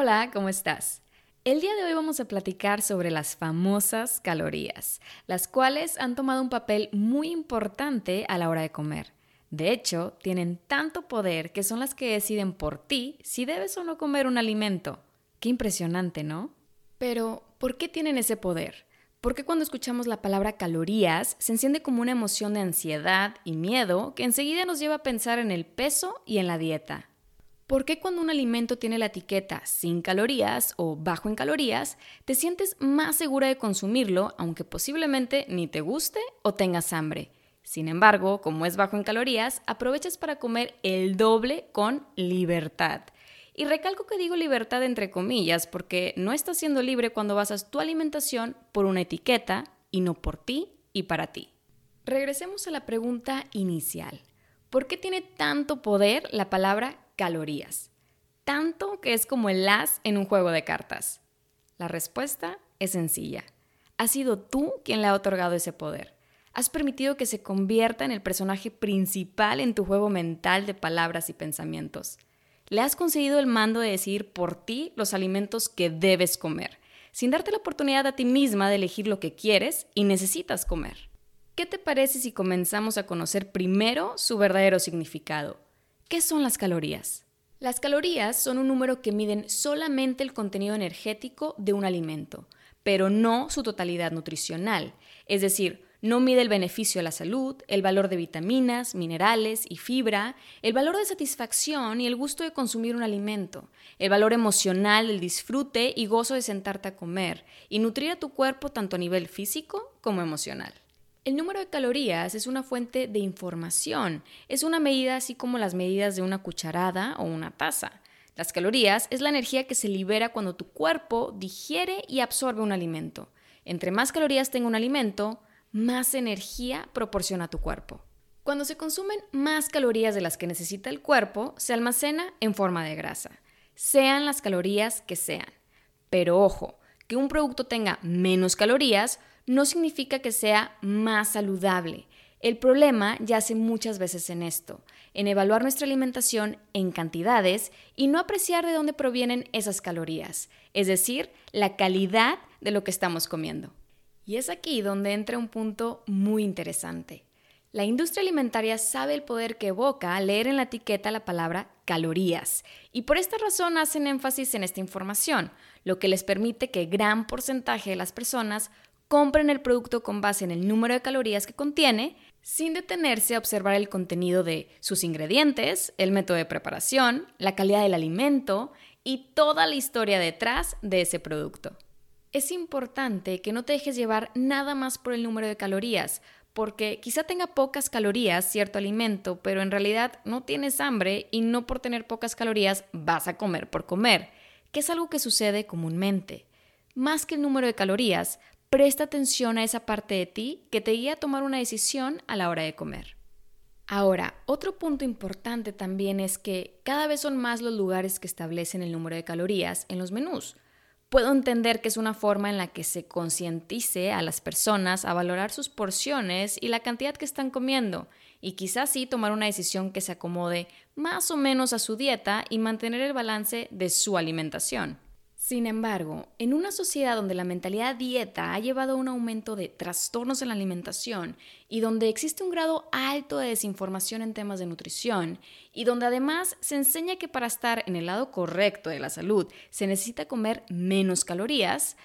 Hola, ¿cómo estás? El día de hoy vamos a platicar sobre las famosas calorías, las cuales han tomado un papel muy importante a la hora de comer. De hecho, tienen tanto poder que son las que deciden por ti si debes o no comer un alimento. Qué impresionante, ¿no? Pero, ¿por qué tienen ese poder? ¿Por qué cuando escuchamos la palabra calorías se enciende como una emoción de ansiedad y miedo que enseguida nos lleva a pensar en el peso y en la dieta? ¿Por qué cuando un alimento tiene la etiqueta sin calorías o bajo en calorías, te sientes más segura de consumirlo aunque posiblemente ni te guste o tengas hambre? Sin embargo, como es bajo en calorías, aprovechas para comer el doble con libertad. Y recalco que digo libertad entre comillas porque no estás siendo libre cuando basas tu alimentación por una etiqueta y no por ti y para ti. Regresemos a la pregunta inicial. ¿Por qué tiene tanto poder la palabra calorías, tanto que es como el as en un juego de cartas. La respuesta es sencilla. Has sido tú quien le ha otorgado ese poder. Has permitido que se convierta en el personaje principal en tu juego mental de palabras y pensamientos. Le has conseguido el mando de decidir por ti los alimentos que debes comer, sin darte la oportunidad a ti misma de elegir lo que quieres y necesitas comer. ¿Qué te parece si comenzamos a conocer primero su verdadero significado? ¿Qué son las calorías? Las calorías son un número que miden solamente el contenido energético de un alimento, pero no su totalidad nutricional, es decir, no mide el beneficio a la salud, el valor de vitaminas, minerales y fibra, el valor de satisfacción y el gusto de consumir un alimento, el valor emocional, el disfrute y gozo de sentarte a comer y nutrir a tu cuerpo tanto a nivel físico como emocional. El número de calorías es una fuente de información, es una medida así como las medidas de una cucharada o una taza. Las calorías es la energía que se libera cuando tu cuerpo digiere y absorbe un alimento. Entre más calorías tenga un alimento, más energía proporciona tu cuerpo. Cuando se consumen más calorías de las que necesita el cuerpo, se almacena en forma de grasa, sean las calorías que sean. Pero ojo, que un producto tenga menos calorías no significa que sea más saludable. El problema yace muchas veces en esto, en evaluar nuestra alimentación en cantidades y no apreciar de dónde provienen esas calorías, es decir, la calidad de lo que estamos comiendo. Y es aquí donde entra un punto muy interesante. La industria alimentaria sabe el poder que evoca leer en la etiqueta la palabra calorías y por esta razón hacen énfasis en esta información, lo que les permite que gran porcentaje de las personas compren el producto con base en el número de calorías que contiene, sin detenerse a observar el contenido de sus ingredientes, el método de preparación, la calidad del alimento y toda la historia detrás de ese producto. Es importante que no te dejes llevar nada más por el número de calorías, porque quizá tenga pocas calorías cierto alimento, pero en realidad no tienes hambre y no por tener pocas calorías vas a comer por comer, que es algo que sucede comúnmente. Más que el número de calorías, presta atención a esa parte de ti que te guía a tomar una decisión a la hora de comer. Ahora, otro punto importante también es que cada vez son más los lugares que establecen el número de calorías en los menús. Puedo entender que es una forma en la que se concientice a las personas a valorar sus porciones y la cantidad que están comiendo, y quizás sí tomar una decisión que se acomode más o menos a su dieta y mantener el balance de su alimentación. Sin embargo, en una sociedad donde la mentalidad dieta ha llevado a un aumento de trastornos en la alimentación y donde existe un grado alto de desinformación en temas de nutrición y donde además se enseña que para estar en el lado correcto de la salud se necesita comer menos calorías,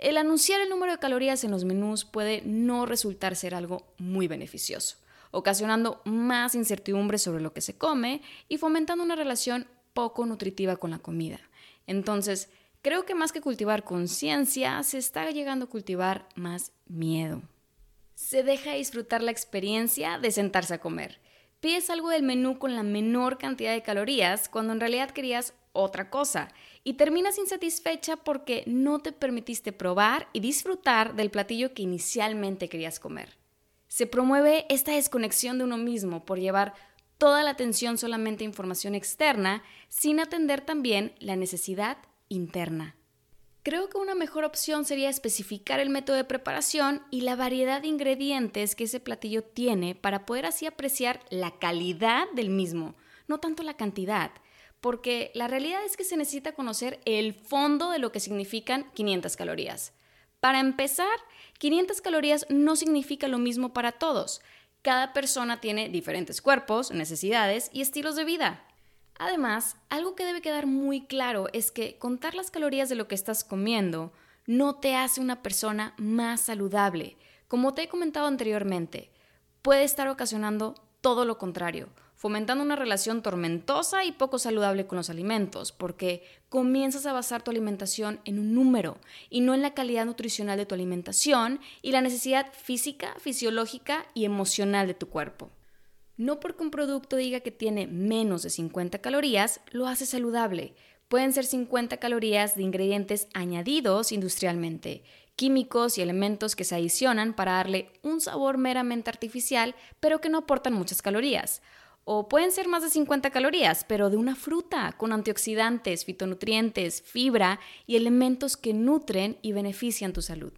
el anunciar el número de calorías en los menús puede no resultar ser algo muy beneficioso, ocasionando más incertidumbre sobre lo que se come y fomentando una relación poco nutritiva con la comida. Entonces, Creo que más que cultivar conciencia, se está llegando a cultivar más miedo. Se deja disfrutar la experiencia de sentarse a comer. Pides algo del menú con la menor cantidad de calorías cuando en realidad querías otra cosa y terminas insatisfecha porque no te permitiste probar y disfrutar del platillo que inicialmente querías comer. Se promueve esta desconexión de uno mismo por llevar toda la atención solamente a información externa sin atender también la necesidad interna. Creo que una mejor opción sería especificar el método de preparación y la variedad de ingredientes que ese platillo tiene para poder así apreciar la calidad del mismo, no tanto la cantidad, porque la realidad es que se necesita conocer el fondo de lo que significan 500 calorías. Para empezar, 500 calorías no significa lo mismo para todos. Cada persona tiene diferentes cuerpos, necesidades y estilos de vida. Además, algo que debe quedar muy claro es que contar las calorías de lo que estás comiendo no te hace una persona más saludable. Como te he comentado anteriormente, puede estar ocasionando todo lo contrario, fomentando una relación tormentosa y poco saludable con los alimentos, porque comienzas a basar tu alimentación en un número y no en la calidad nutricional de tu alimentación y la necesidad física, fisiológica y emocional de tu cuerpo. No porque un producto diga que tiene menos de 50 calorías, lo hace saludable. Pueden ser 50 calorías de ingredientes añadidos industrialmente, químicos y elementos que se adicionan para darle un sabor meramente artificial, pero que no aportan muchas calorías. O pueden ser más de 50 calorías, pero de una fruta, con antioxidantes, fitonutrientes, fibra y elementos que nutren y benefician tu salud.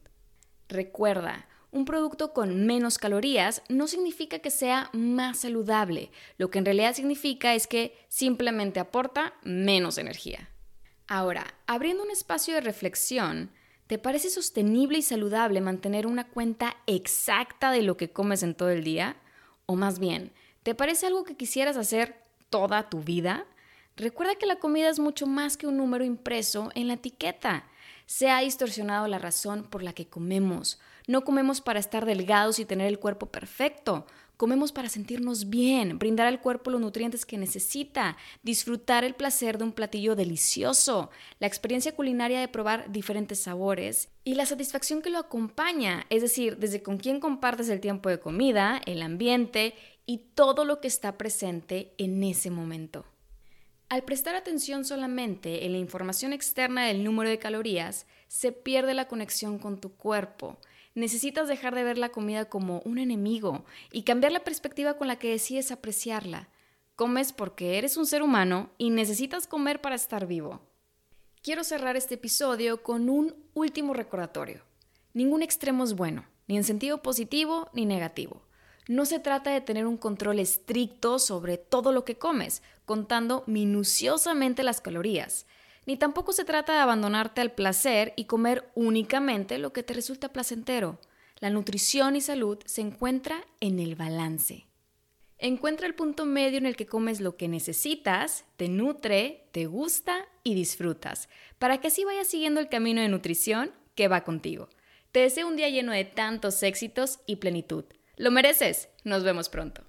Recuerda, un producto con menos calorías no significa que sea más saludable. Lo que en realidad significa es que simplemente aporta menos energía. Ahora, abriendo un espacio de reflexión, ¿te parece sostenible y saludable mantener una cuenta exacta de lo que comes en todo el día? O más bien, ¿te parece algo que quisieras hacer toda tu vida? Recuerda que la comida es mucho más que un número impreso en la etiqueta. Se ha distorsionado la razón por la que comemos. No comemos para estar delgados y tener el cuerpo perfecto. Comemos para sentirnos bien, brindar al cuerpo los nutrientes que necesita, disfrutar el placer de un platillo delicioso, la experiencia culinaria de probar diferentes sabores y la satisfacción que lo acompaña, es decir, desde con quién compartes el tiempo de comida, el ambiente y todo lo que está presente en ese momento. Al prestar atención solamente en la información externa del número de calorías, se pierde la conexión con tu cuerpo. Necesitas dejar de ver la comida como un enemigo y cambiar la perspectiva con la que decides apreciarla. Comes porque eres un ser humano y necesitas comer para estar vivo. Quiero cerrar este episodio con un último recordatorio. Ningún extremo es bueno, ni en sentido positivo ni negativo. No se trata de tener un control estricto sobre todo lo que comes, contando minuciosamente las calorías, ni tampoco se trata de abandonarte al placer y comer únicamente lo que te resulta placentero. La nutrición y salud se encuentra en el balance. Encuentra el punto medio en el que comes lo que necesitas, te nutre, te gusta y disfrutas, para que así vayas siguiendo el camino de nutrición que va contigo. Te deseo un día lleno de tantos éxitos y plenitud. Lo mereces. Nos vemos pronto.